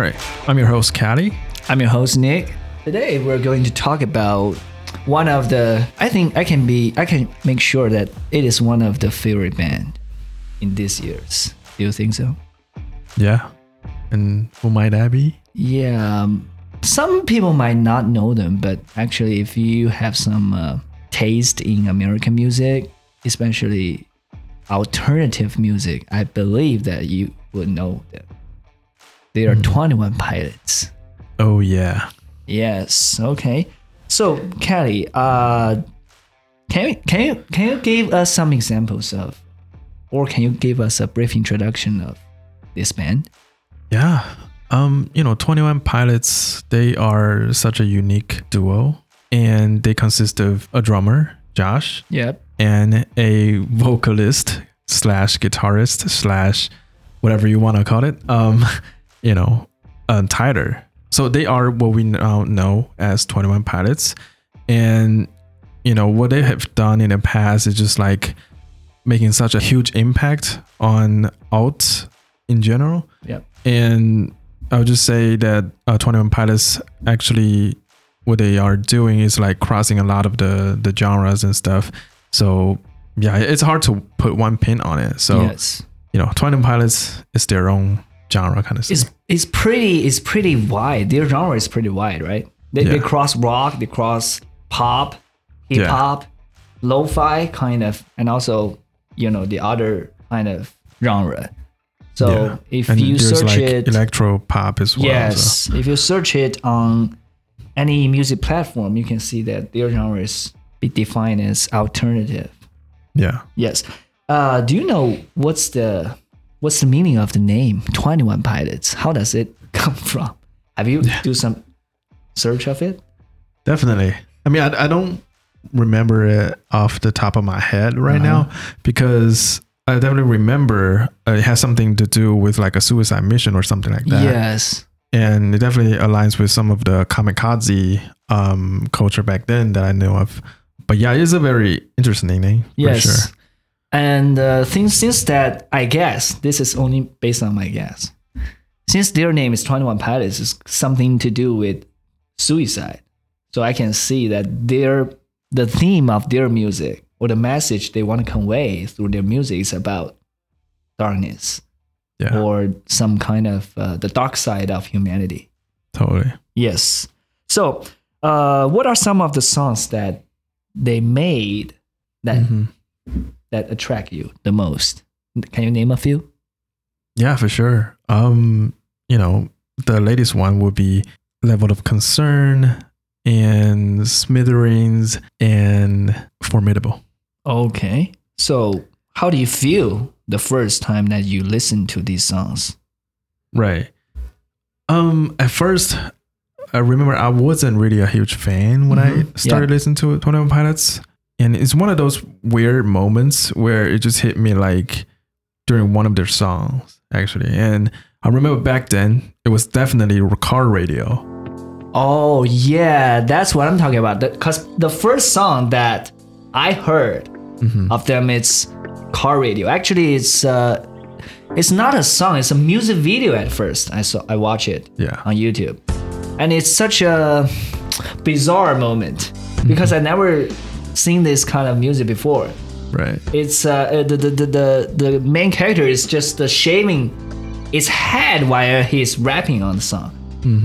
right. I'm your host, Cali. I'm your host Nick. Today we're going to talk about one of the I think I can be I can make sure that it is one of the favorite band in this year's. Do you think so? Yeah. And who might that be? Yeah, um, some people might not know them, but actually, if you have some uh, taste in American music, especially alternative music, I believe that you would know them. They are 21 Pilots. Oh, yeah. Yes. Okay. So, Cali, uh, can you, can you can you give us some examples of, or can you give us a brief introduction of this band? Yeah. Um, you know, 21 Pilots, they are such a unique duo and they consist of a drummer, Josh, Yep. and a vocalist slash guitarist slash whatever you want to call it. Um, you know, uh, Tyler. So they are what we now know as 21 Pilots. And, you know, what they have done in the past is just like making such a huge impact on alt in general. Yep. And I would just say that uh, 21 Pilots actually what they are doing is like crossing a lot of the the genres and stuff. So yeah, it's hard to put one pin on it. So yes. you know, 21 Pilots is their own genre kind of stuff. It's it's pretty it's pretty wide. Their genre is pretty wide, right? They, they cross rock, they cross pop, hip hop, lo-fi kind of, and also you know the other kind of genre. So Yeah. if and you search like it, electro pop as well. so- yes, if you search it on any music platform, you can see that their genre is be defined as alternative. Yeah. Yes. Uh, do you know what's the what's the meaning of the name Twenty One Pilots? How does it come from? Have you do some search of it? Definitely. I mean, I, I don't remember it off the top of my head right Uh-huh. now because I definitely remember uh, it has something to do with like a suicide mission or something like that. Yes. And it definitely aligns with some of the kamikaze um, culture back then that I know of. But yeah, it is a very interesting name. Yes. For sure. And uh, since since that, I guess this is only based on my guess. Since their name is Twenty One Pilots, is something to do with suicide. So I can see that their the theme of their music or the message they want to convey through their music is about darkness. Yeah. or some kind of uh, the dark side of humanity. totally. Yes. So, uh, what are some of the songs that they made that Mhm. That attract you the most? Can you name a few? Yeah, for sure. Um, you know, the latest one would be Level of Concern and Smithereens and Formidable. Okay. So, how do you feel the first time that you listen to these songs? Right. Um, at first, I remember I wasn't really a huge fan when I Mhm. started listening to Twenty One Pilots, and it's one of those weird moments where it just hit me like during one of their songs, actually. And I remember back then it was definitely car radio. Oh yeah, that's what I'm talking about. Because the first song that I heard of them, it's car radio. Actually, it's uh, it's not a song. It's a music video. At first, I saw I watch it Yeah. on YouTube, and it's such a bizarre moment because I never seen this kind of music before. Right. It's uh, the, the the the the main character is just uh, shaving his head while he's rapping on the song.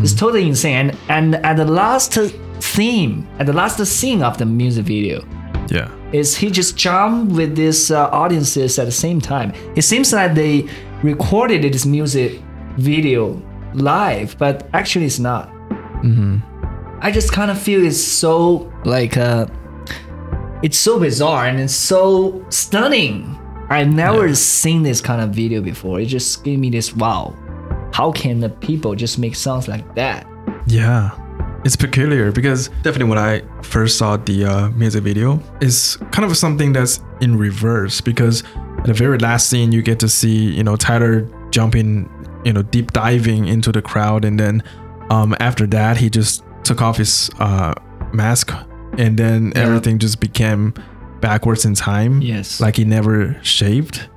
It's totally insane. And, and at the last theme, at the last scene of the music video, Yeah. is he just jumped with these uh, audiences at the same time. It seems like they recorded this music video live, but actually it's not. I just kind of feel it's so like uh, it's so bizarre and it's so stunning. I've never seen this kind of video before. It just gave me this wow. How can the people just make sounds like that? Yeah. It's peculiar because definitely when I first saw the uh, music video, it's kind of something that's in reverse because at the very last scene you get to see, you know, Tyler jumping, you know, deep diving into the crowd and then um, after that he just took off his uh, mask and then Yeah. everything just became backwards in time. Yes. Like he never shaved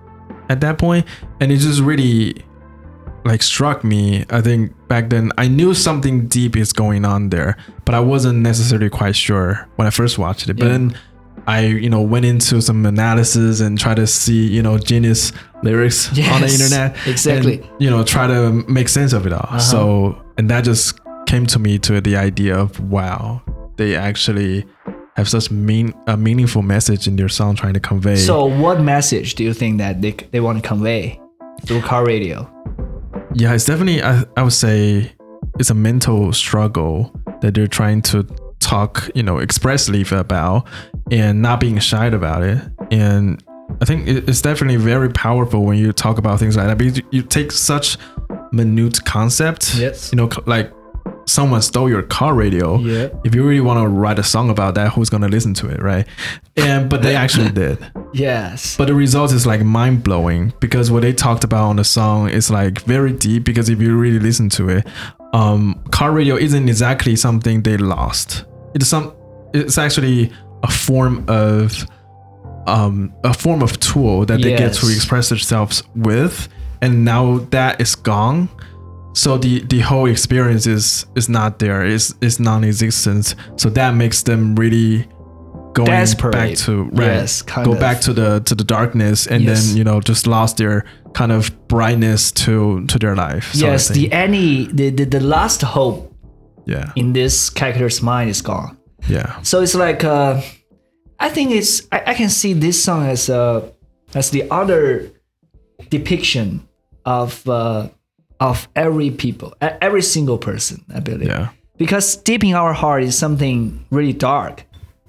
at that point. And it just really like struck me, I think back then I knew something deep is going on there, but I wasn't necessarily quite sure when I first watched it. But Yeah. then I, you know, went into some analysis and try to see, you know, genius lyrics on the internet. exactly. And, you know, try to make sense of it all. Uh-huh. So, and that just came to me to the idea of wow, they actually have such mean a meaningful message in their song trying to convey. So, what message do you think that they, they want to convey through car radio? Yeah, it's definitely I, I would say it's a mental struggle that they're trying to talk, you know, expressly about and not being shy about it. And I think it's definitely very powerful when you talk about things like that because you- you take such minute concept. Yes. You know, like someone stole your car radio. Yeah. If you really want to write a song about that, who's gonna listen to it, right? And but they actually did. Yes. But the result is like mind blowing because what they talked about on the song is like very deep. Because if you really listen to it, um, car radio isn't exactly something they lost. It's some. It's actually a form of, um, a form of tool that they get to express themselves with, and now that is gone. So the the whole experience is is not there. It's it's non-existent. So that makes them really going Desperate. back to right, Yes, go of. back to the to the darkness and Yes. then you know just lost their kind of brightness to to their life yes, the any the, the the last hope yeah in this character's mind is gone. yeah So it's like uh, I think it's I, I can see this song as uh, as the other depiction of uh, of every people, every single person. I believe. yeah Because deep in our heart is something really dark,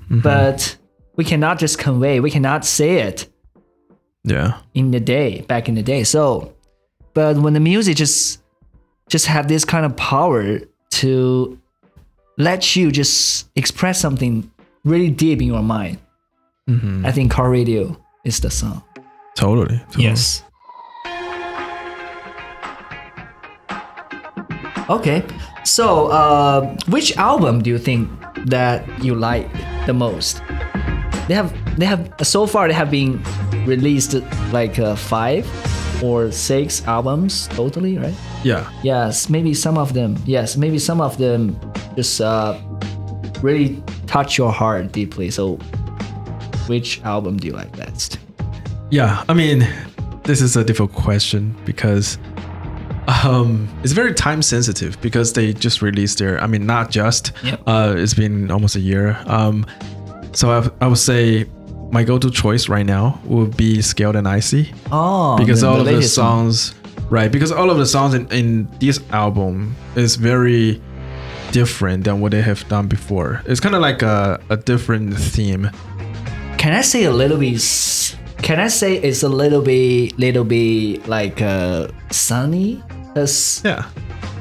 but we cannot just convey. We cannot say it yeah in the day back in the day. So, but when the music just just have this kind of power to let you just express something really deep in your mind, hmm I think car radio is the song. totally, totally. Okay. So, uh, which album do you think that you like the most? They have they have so far they have been released like uh, five or six albums totally, right? yeah Yes, maybe some of them. Yes, maybe some of them just uh, really touch your heart deeply. So, which album do you like best? yeah i mean this is a difficult question because um it's very time sensitive because they just released their i mean not just Yep. uh it's been almost a year um so I, I would say my go-to choice right now would be scaled and icy Oh, because the- all the of the latest one. songs right because all of the songs in, in this album is very different than what they have done before it's kind of like a, a different theme Can I say a little bit? Can I say it's a little bit, little bit like uh, sunny? Cause yeah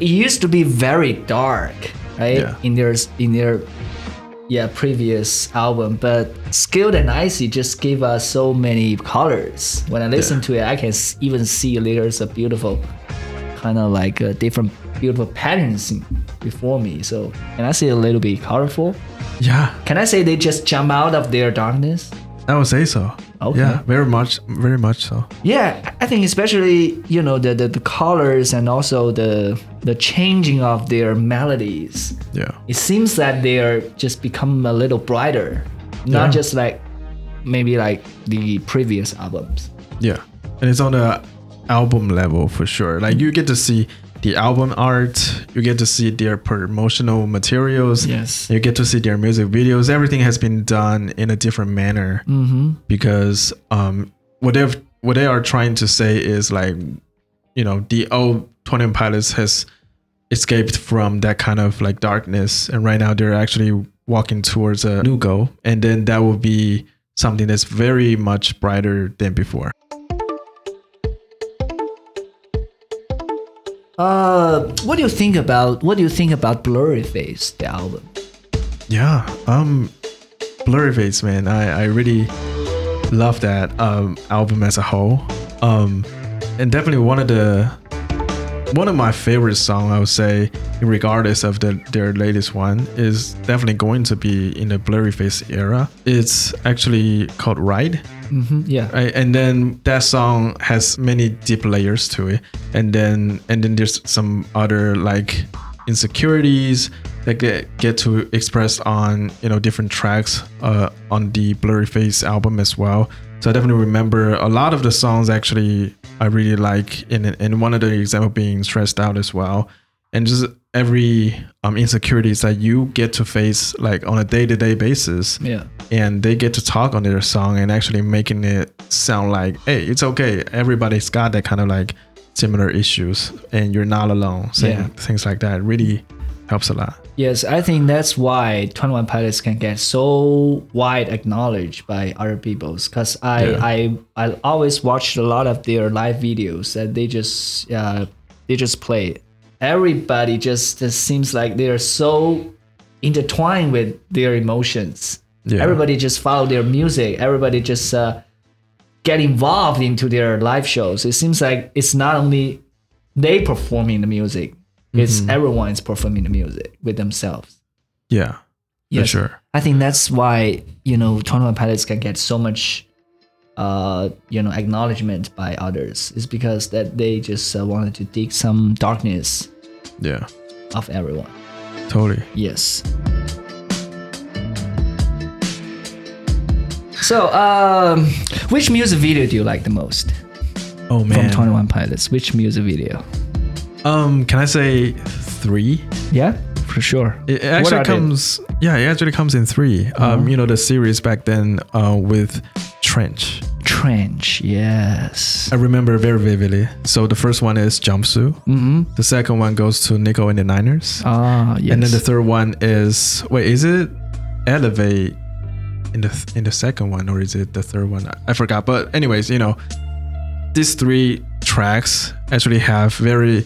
it used to be very dark, right? Yeah. In their in their yeah previous album, but Scaled and Icy just gave us so many colors. When I listen Yeah. to it, I can even see there's a beautiful kind of like uh, different beautiful patterns before me. So can I say a little bit colorful? yeah Can I say they just jump out of their darkness? i would say so Okay. yeah very much very much so Yeah, I think especially you know the, the the colors and also the the changing of their melodies. yeah It seems that they are just become a little brighter, not Yeah. just like maybe like the previous albums. Yeah, and it's on the album level for sure. Like you get to see the album art, you get to see their promotional materials, Yes. you get to see their music videos. Everything has been done in a different manner Mm-hmm. because um, what they what they are trying to say is like, you know, the old Twenty One Pilots has escaped from that kind of like darkness, and right now they're actually walking towards a new goal, and then that will be something that's very much brighter than before. Uh, what do you think about what do you think about Blurryface, the album? Yeah, um, Blurryface, man, I, I really love that um album as a whole. Um, and definitely one of the one of my favorite songs, I would say, regardless of the, their latest one, is definitely going to be in the Blurryface era. It's actually called Ride. hmm Yeah. Right? And then that song has many deep layers to it. And then and then there's some other like insecurities that get get to express on you know different tracks uh, on the Blurryface album as well. So I definitely remember a lot of the songs actually I really like in and one of the example being stressed out as well. And just every um, insecurities that you get to face like on a day-to-day basis Yeah. and they get to talk on their song and actually making it sound like hey it's okay everybody's got that kind of like similar issues and you're not alone saying Yeah. things like that really helps a lot Yes, I think that's why 21 Pilots can get so wide acknowledged by other peoples. Cause I Yeah. I I always watched a lot of their live videos that they just uh they just play. Everybody just, just seems like they're so intertwined with their emotions. Yeah. Everybody just follow their music. Everybody just uh, get involved into their live shows. It seems like it's not only they performing the music, it's Mm-hmm. everyone is performing the music with themselves. yeah for sure I think that's why you know Twenty One Pilots can get so much, uh, you know, acknowledgement by others. Is because that they just uh, wanted to dig some darkness yeah of everyone. totally Yes. So, um, which music video do you like the most oh man. from Twenty One Pilots? Which music video? Um can i say three Yeah, for sure. it actually are they? comes yeah it actually comes in 3 Uh-huh. um you know the series back then uh with trench Trench. Yes. i remember very vividly so the first one is jumpsuit Mm-hmm. the second one goes to nico and the niners Ah, yes. And then the third one is wait, is it elevate in the in the second one or is it the third one? I- I forgot. But anyways, you know, these three tracks actually have very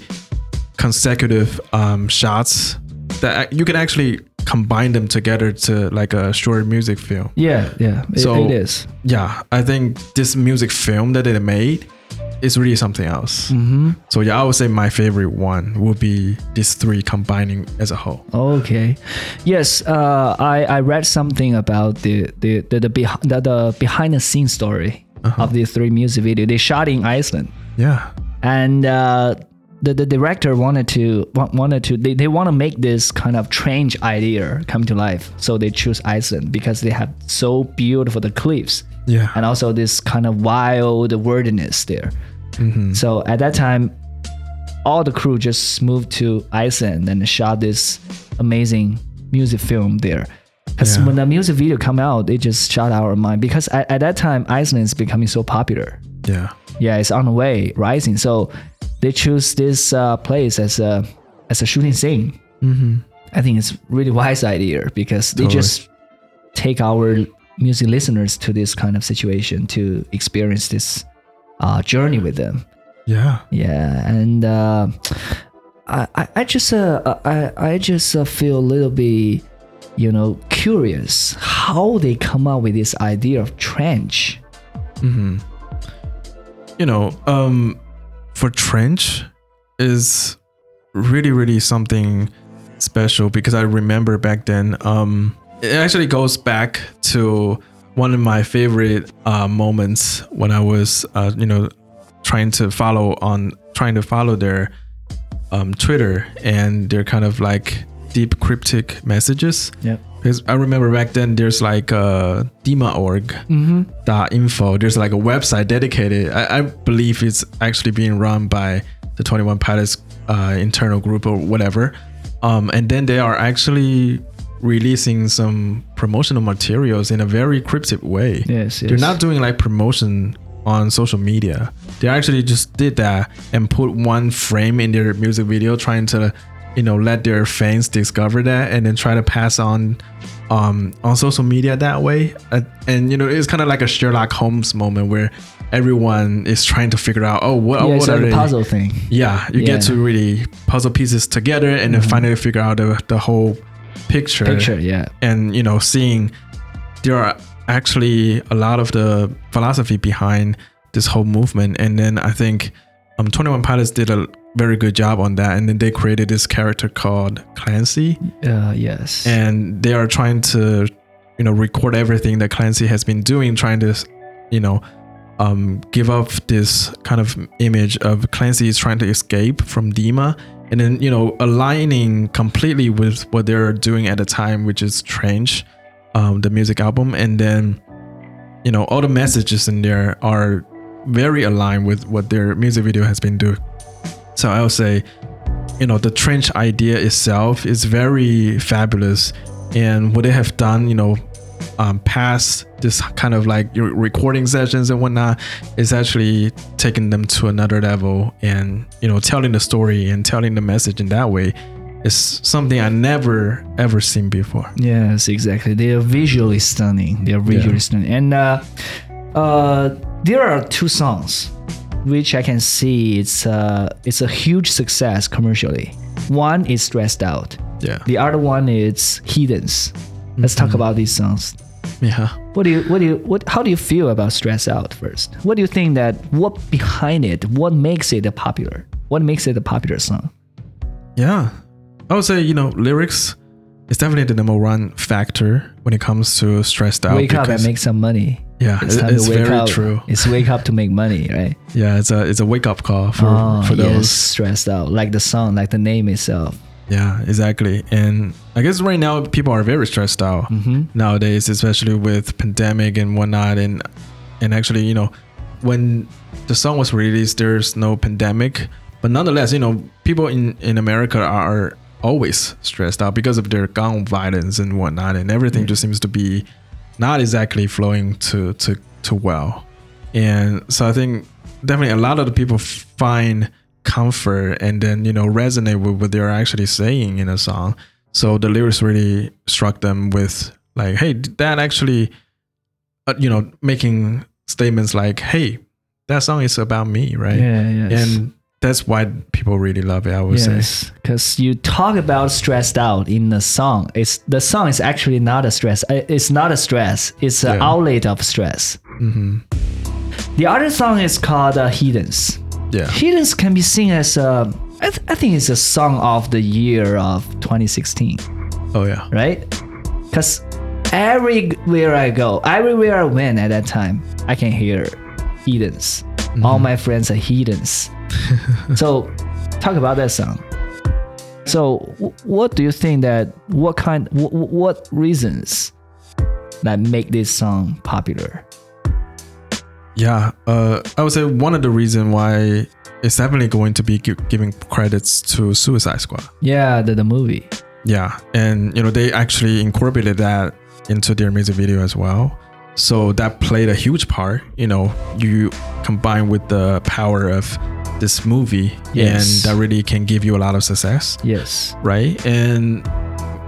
consecutive um, shots that you can actually combine them together to like a short music film. yeah, yeah. It, So- it is. Yeah, I think this music film that they made is really something else. Mm-hmm. So yeah, I would say my favorite one would be these three combining as a whole. Okay, yes. Uh, I I read something about the the the the, beh- the, the behind the scenes story Uh-huh. of these three music video. They shot in Iceland, Yeah. and uh, the the director wanted to wanted to they, they want to make this kind of strange idea come to life. So they choose Iceland because they have so beautiful the cliffs Yeah. and also this kind of wild wilderness there. Mhm. So at that time, all the crew just moved to Iceland and shot this amazing music film there. Because Yeah. when the music video come out, it just shot our mind. Because at, at that time, Iceland is becoming so popular. Yeah. Yeah, it's on the way, rising. So they choose this uh, place as a as a shooting scene. Mm-hmm. I think it's really wise idea because they Totally. just take our music listeners to this kind of situation to experience this uh, journey with them. Yeah. Yeah, and uh, I, I I just uh, I I just uh, feel a little bit, you know, curious how they come up with this idea of trench. Mm-hmm. You know, um, for trench is really, really something special because I remember back then. Um, it actually goes back to one of my favorite uh, moments when I was, uh, you know, trying to follow on trying to follow their um, Twitter and their kind of like deep cryptic messages. Because I remember back then there's like uh, Dima.org Mm-hmm. dot info. There's like a website dedicated. I, I believe it's actually being run by the 21 Pilots uh, internal group or whatever. Um, and then they are actually releasing some promotional materials in a very cryptic way. Yes, They're not doing like promotion on social media. They actually just did that and put one frame in their music video, trying to, you know, let their fans discover that and then try to pass on, um, on social media that way. Uh, and you know, it's kind of like a Sherlock Holmes moment where everyone is trying to figure out, oh, what, yeah, what it's are like a puzzle thing. Yeah, you Yeah. get to really puzzle pieces together and then finally figure out the, the whole picture Picture, yeah. and you know seeing there are actually a lot of the philosophy behind this whole movement and then i think um 21 pilots did a very good job on that. And then they created this character called Clancy, Uh, yes. and they are trying to, you know, record everything that Clancy has been doing, trying to, you know, um, give off this kind of image of Clancy is trying to escape from Dema, and then you know, aligning completely with what they're doing at the time, which is Trench, um, the music album, and then, you know, all the messages in there are very aligned with what their music video has been doing. So I would say, you know, the trench idea itself is very fabulous, and what they have done, you know, um, past this kind of like your recording sessions and whatnot, is actually taking them to another level, and you know, telling the story and telling the message in that way is something I never ever seen before. Yes, exactly. They are visually stunning. They are visually Yeah. stunning. And uh, uh, there are two songs which I can see it's uh, it's a huge success commercially. One is Stressed Out. Yeah, The other one is Heathens. Let's talk about these songs. yeah. What do you what do you what how do you feel about Stress Out first? What do you think that what behind it? What makes it a popular? What makes it a popular song? Yeah. I would say, you know, lyrics is definitely the number one factor when it comes to stressed out. wake up and make some money. Yeah, It's time it's to wake very up. true. It's wake up to make money, right? Yeah, it's a it's a wake up call for Oh, for yes, those. stressed out, like the song, like the name itself. Yeah, exactly. And I guess right now people are very stressed out Mm-hmm. nowadays, especially with pandemic and whatnot. And and actually, you know, when the song was released, there's no pandemic, but nonetheless, you know, people in in America are always stressed out because of their gun violence and whatnot, and everything just seems to be not exactly flowing to to to well. And so I think definitely a lot of the people find comfort and then you know resonate with what they're actually saying in a song. So the lyrics really struck them with like, hey, that actually, uh, you know, making statements like, hey, that song is about me, right? Yeah, yes. And that's why people really love it. I would say. yes, because you talk about stressed out in the song. It's the song is actually not a stress. uh, It's not a stress. It's an Yeah. outlet of stress. hmm The other song is called uh, Heathens. Yeah. Heathens can be seen as a. I, th- I think it's a song of the year of 2016. Oh yeah. right? Because everywhere I go, everywhere I went at that time, I can hear heathens. All my friends are heathens. so, talk about that song. So, what do you think that what kind, w- w- what reasons that make this song popular? Yeah, uh, I would say one of the reason why it's definitely going to be gi- giving credits to Suicide Squad. Yeah, the, the movie. Yeah, and you know they actually incorporated that into their music video as well. So that played a huge part. You know, you combine with the power of this movie, Yes. and that really can give you a lot of success, Yes. right? And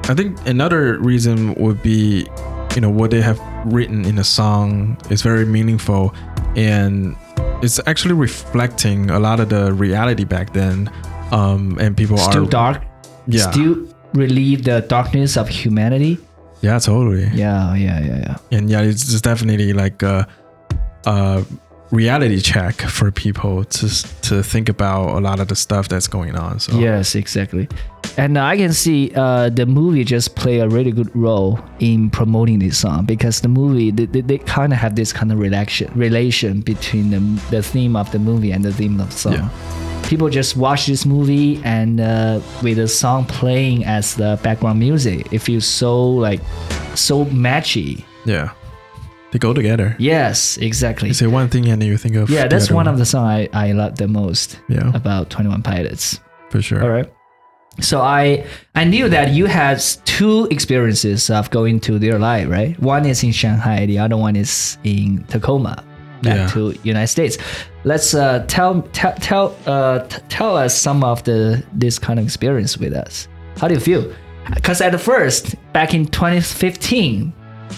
I think another reason would be, you know, what they have written in the song is very meaningful, and it's actually reflecting a lot of the reality back then. Um, and people Still are still dark. yeah, Still relieve the darkness of humanity. Yeah, totally. Yeah, yeah, yeah, yeah. and yeah, it's just definitely like a, a reality check for people to to think about a lot of the stuff that's going on. So Yes, exactly. And I can see uh, the movie just play a really good role in promoting this song because the movie they, they, they kind of have this kind of relation relation between the, the theme of the movie and the theme of the song. Yeah. People just watch this movie and uh, with the song playing as the background music, it feels so like so matchy. yeah, they go together. Yes, exactly. You say one thing and then you think of Yeah, that's other one of the song I, I love the most yeah about Twenty One Pilots. for sure. All right. So I I knew that you had two experiences of going to their live, right? One is in Shanghai, the other one is in Tacoma, back Yeah. to United States. Let's uh, tell tell tell uh, tell us some of the this kind of experience with us. How do you feel? Because at first, back in 2015,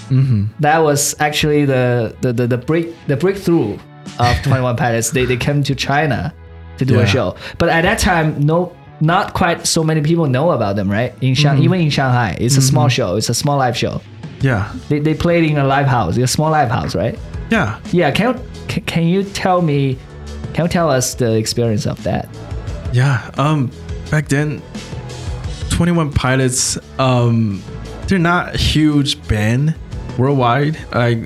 hmm that was actually the the the, the break the breakthrough of 21 pilots they, they came to china to do Yeah. a show but at that time no not quite so many people know about them right in Shang- even in shanghai it's a small show it's a small live show Yeah, they, they played in a live house a small live house right yeah. yeah can, you- can, you tell me can you tell us the experience of that Yeah. Um, back then, Twenty One Pilots. Um, they're not a huge band worldwide. Like,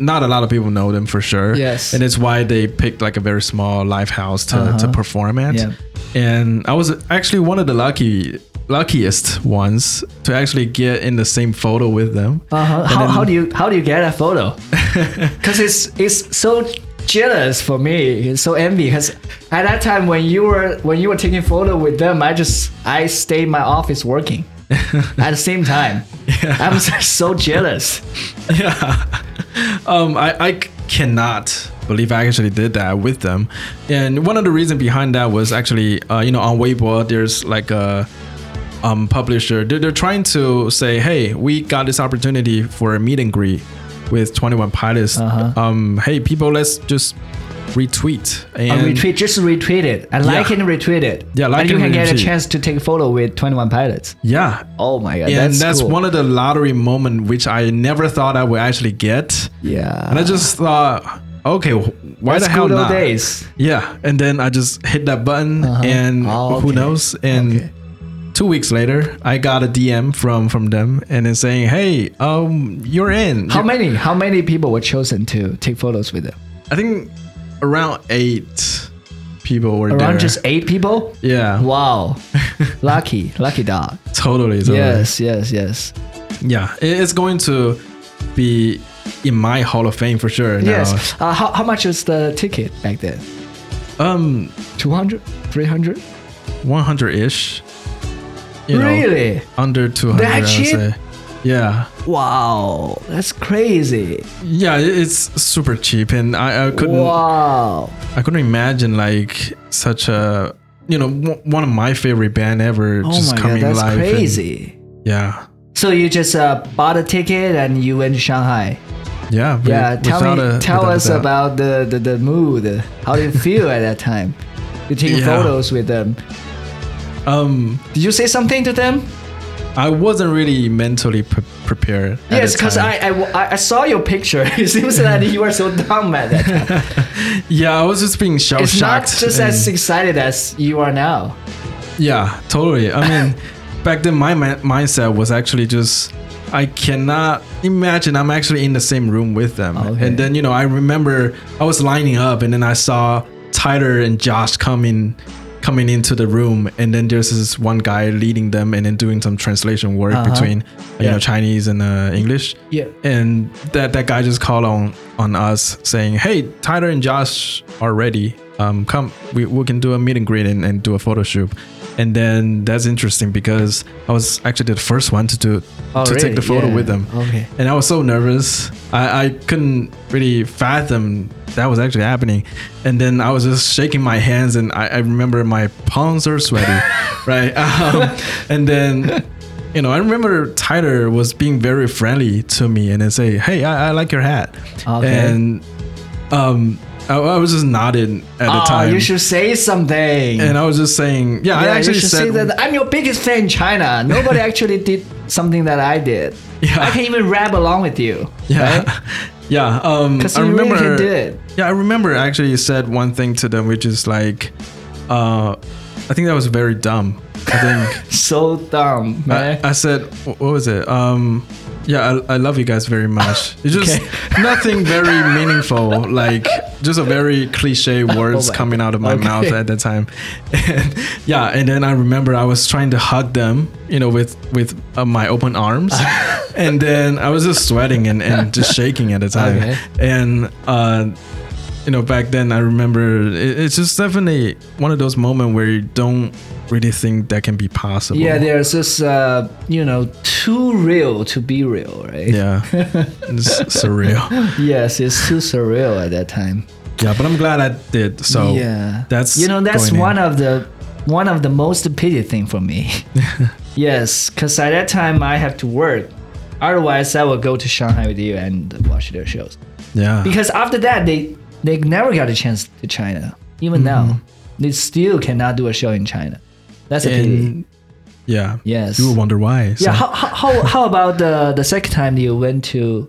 not a lot of people know them for sure. Yes. And it's why they picked like a very small live house to, to Uh-huh. perform at. Yeah. And I was actually one of the lucky luckiest ones to actually get in the same photo with them. Uh-huh. How, then- how do you how do you get a photo? Because it's it's so jealous for me. It's so envy. Because at that time when you were when you were taking photo with them, I just I stayed in my office working at the same time. I'm so- so jealous. yeah. Um, I I cannot believe I actually did that with them. And one of the reasons behind that was actually, uh, you know, on Weibo, there's like a um, publisher. They're, they're trying to say, hey, we got this opportunity for a meet and greet with 21 Pilots. Uh-huh. Um, hey, people, let's just retweet. And retweet just retweet it. I like it and retweet it. Yeah, like and you and can get a chance to take a photo with Twenty One Pilots. yeah. Oh my god, And that's, that's, cool. one of the lottery moment which I never thought I would actually get. yeah. And I just thought, okay, why that's the hell not? days. Yeah, and then I just hit that button, Uh-huh. and Oh, who knows? And Okay. Two weeks later, I got a DM from from them, and then saying, "Hey, um, you're in." How many how many people were chosen to take photos with them? I think around eight people were Around there. just eight people? yeah, Wow. lucky, lucky dog. totally, totally. Yes, yes, yes. Yeah, it's going to be in my Hall of Fame for sure. now. Yes. Uh, how, how much was the ticket back then? Um, 200? 300? one hundred ish. You know, really? under two hundred. That I would cheap? say. Yeah. Wow. That's crazy. Yeah, it's super cheap, and I, I couldn't Wow. I couldn't imagine like such a you know w- one of my favorite band ever Oh just my god, coming that's live. and- crazy. yeah, So you just uh, bought a ticket and you went to Shanghai. yeah, Yeah, tell me, a- tell us about the, the the mood. How did you feel at that time? You taking Yeah. photos with them. Um, Did you say something to them? I wasn't really mentally pre- prepared. Yes, because. I, I I saw your picture. It seems that you were so dumb at that time. yeah, I was just being shell It's not shocked. just as excited as you are now. Yeah, totally. I mean, back then my ma- mindset was actually just I cannot imagine I'm actually in the same room with them. Okay. And then you know I remember I was lining up and then I saw Tyler and Josh coming coming into the room and then there's this one guy leading them and then doing some translation work Uh-huh. between you Yeah. know Chinese and uh, English. Yeah. And that that guy just called on on us saying, "Hey, Tyler and Josh are ready. Um, come, we, we can do a meet and greet and, and do a photo shoot." And then that's interesting because I was actually the first one to do Oh, to take the photo Yeah. with them, Okay. and I was so nervous. I, I couldn't really fathom that was actually happening. And then I was just shaking my hands, and I, I remember my palms are sweaty, right? Um, and then you know, I remember Tyler was being very friendly to me and then say, "Hey, I, I like your hat," Okay. and um, I, I was just nodding at the Oh, time, you should say something. and I was just saying, "Yeah, I actually you should said say that I'm your biggest fan in China. Nobody actually did something that I did. Yeah. I can even rap along with you. yeah, yeah." Um, Because I you really remember, can do it. yeah, I remember actually you said one thing to them, which is like, uh, I think that was very dumb. I think. So dumb, man. I, I said, what was it? Um, yeah, I, I love you guys very much. It's just Okay. nothing very meaningful, like just a very cliche words Oh coming out of my Okay. mouth at that time. And yeah, and then I remember I was trying to hug them, you know, with with uh, my open arms, and then I was just sweating and, and just shaking at the time. Okay. And uh, you know, back then I remember it, it's just definitely one of those moments where you don't really think that can be possible. yeah, there's this, uh, you know, too real to be real, right? Yeah, it's surreal. Yes, it's too surreal at that time. Yeah, but I'm glad I did. So yeah, that's you know that's going in. one of the one of the most pity thing for me. yes, because at that time I have to work. Otherwise, I would go to Shanghai with you and watch their shows. yeah, Because after that, they they never got a chance to China. Even now, they still cannot do a show in China. That's a pity. yeah, Yes. you will wonder why. So. Yeah. How, how, how, how about the the second time you went to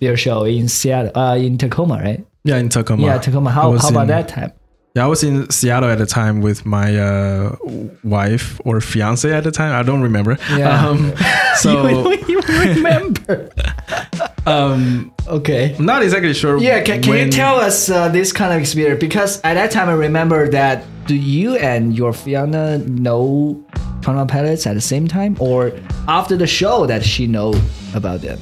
their show in Seattle, uh, in Tacoma, right? yeah, in Tacoma. Yeah, Tacoma. How, how about in- that time? Yeah, I was in Seattle at the time with my uh, wife or fiance at the time. I don't remember. Yeah. Um, so you don't remember. um, okay. I'm not exactly sure. Yeah, can, can you tell us uh, this kind of experience? Because at that time, I remember that do you and your Fiona know One Pilots at the same time, or after the show that she know about them?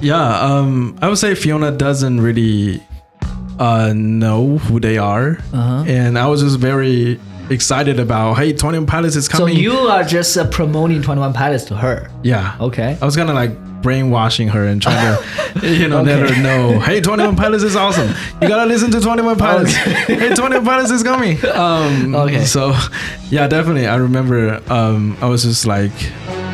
Yeah, um, I would say Fiona doesn't really uh, know who they are, Uh-huh. and I was just very excited about hey, Twenty One Pilots is coming So you are just uh, promoting Twenty One Pilots to her. yeah, Okay. I was gonna like brainwashing her and trying to, you know, let her know, hey, 21 Pilots is awesome. You gotta listen to 21 Pilots. hey, 21 Pilots is coming. Um, Okay. So, yeah, definitely. I remember um, I was just like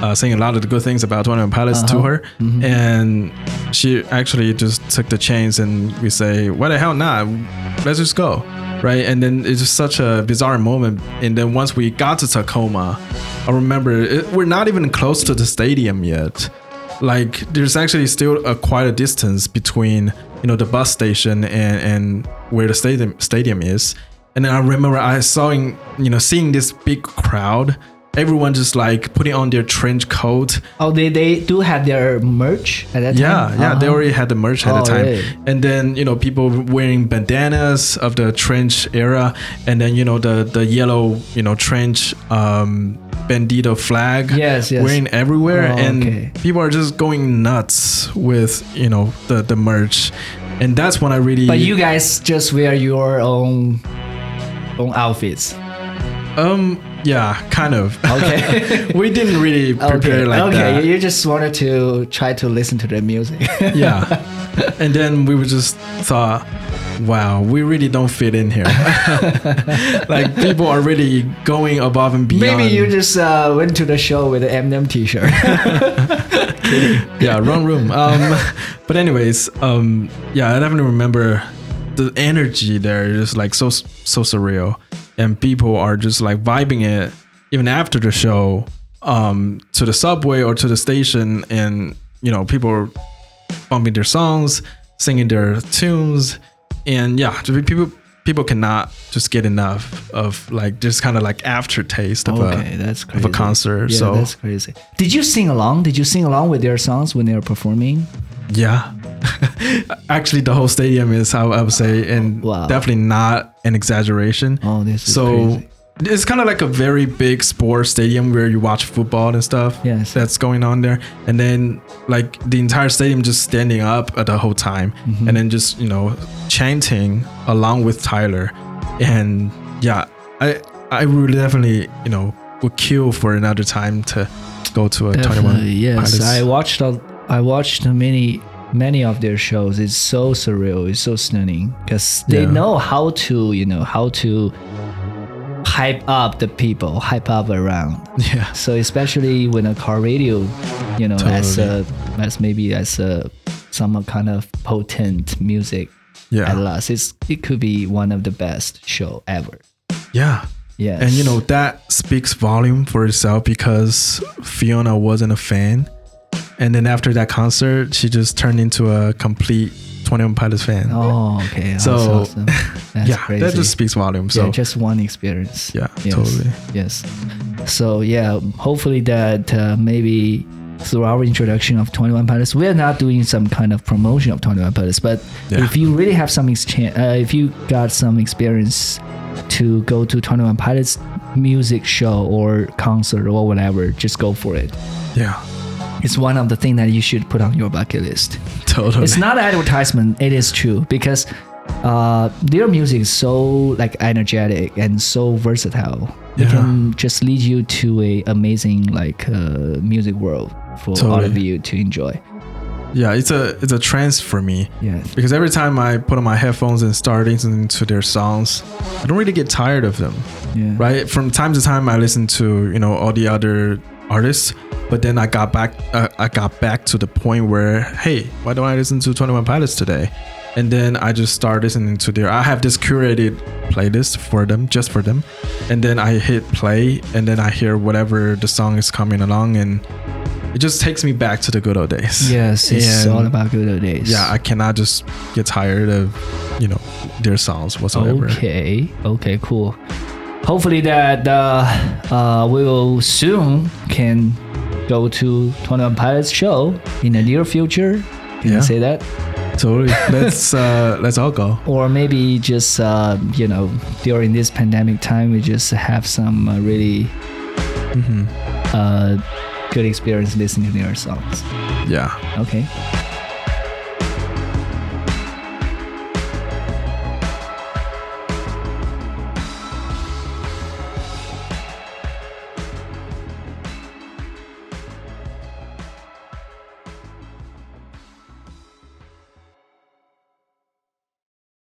uh, saying a lot of the good things about 21 Pilots to Uh-huh. her. And she actually just took the chance and we say, why the hell not? Let's just go. Right. And then it's just such a bizarre moment. And then once we got to Tacoma, I remember it, we're not even close to the stadium yet like there's actually still a quite a distance between you know the bus station and and where the stadium stadium is. And then i remember i saw in, you know seeing this big crowd everyone just like putting on their trench coat Oh, they, they do have their merch at that yeah time. yeah they Uh-huh. already had the merch at Oh, the time really? and then you know people wearing bandanas of the trench era and then you know the the yellow you know trench um bandito flag Yes, yes. wearing everywhere Oh, and okay. people are just going nuts with you know the the merch and that's when i really But you guys just wear your own own outfits. um yeah kind of Okay. we didn't really prepare okay. like okay. that You you just wanted to try to listen to the music. yeah and then we would just thought wow we really don't fit in here like people are really going above and beyond Maybe you just uh, went to the show with the Eminem T-shirt. yeah wrong room um but anyways um yeah i definitely remember the energy there is like so so surreal and people are just like vibing it even after the show um to the subway or to the station and you know people are bumping their songs singing their tunes and yeah people people cannot just get enough of like just kind of like aftertaste of okay, a that's of a concert Yeah, so that's crazy. Did you sing along? Did you sing along with their songs when they were performing? Yeah. Actually, the whole stadium is how I would say, and Wow. definitely not an exaggeration. Oh, this is so crazy. it's kind of like a very big sports stadium where you watch football and stuff. Yes. That's going on there, and then like the entire stadium just standing up at the whole time, Mm-hmm. and then just you know chanting along with Tyler, and yeah, I I would definitely you know would kill for another time to go to a Twenty Definitely, One. yes. I watched a, I watched many many of their shows. It's so surreal. It's so stunning because they Yeah. know how to you know how to hype up the people, hype up around. Yeah. So especially when a car radio, you know, as a as maybe as a some kind of potent music Yeah. at last, it's it could be one of the best show ever. Yeah. Yes. And you know, that speaks volume for itself because Fiona wasn't a fan. And then after that concert, she just turned into a complete 21 Pilots fan. Oh, okay. That's So, awesome. That's yeah, crazy. that just speaks volume. So, yeah, just one experience. Yeah, Yes, totally. Yes. So yeah, hopefully that uh, maybe through our introduction of 21 Pilots, we are not doing some kind of promotion of 21 Pilots, but Yeah. if you really have some exchange, uh, if you got some experience to go to 21 Pilots music show or concert or whatever, just go for it. yeah, It's one of the things that you should put on your bucket list. totally. It's not an advertisement. It is true because uh, their music is so like energetic and so versatile. It Yeah. can just lead you to a amazing like uh, music world for all of you to enjoy. yeah, it's a it's a trance for me Yes. because every time I put on my headphones and start listening to their songs, I don't really get tired of them. Yeah. right from time to time i listen to you know all the other artists but then i got back uh, i got back to the point where hey why don't i listen to 21 pilots today and then i just start listening to their i have this curated playlist for them just for them and then i hit play and then i hear whatever the song is coming along and it just takes me back to the good old days. Yes, it's And- all about good old days. Yeah, I cannot just get tired of, you know, their songs whatsoever. Okay. Okay. Cool. Hopefully that uh, uh, we will soon can go to Twenty One Pilots show in the near future. Can Yeah. you say that? Totally. Let's uh let's all go. Or maybe just uh, you know during this pandemic time we just have some uh, really hmm uh, good experience listening to their songs. Yeah. Okay.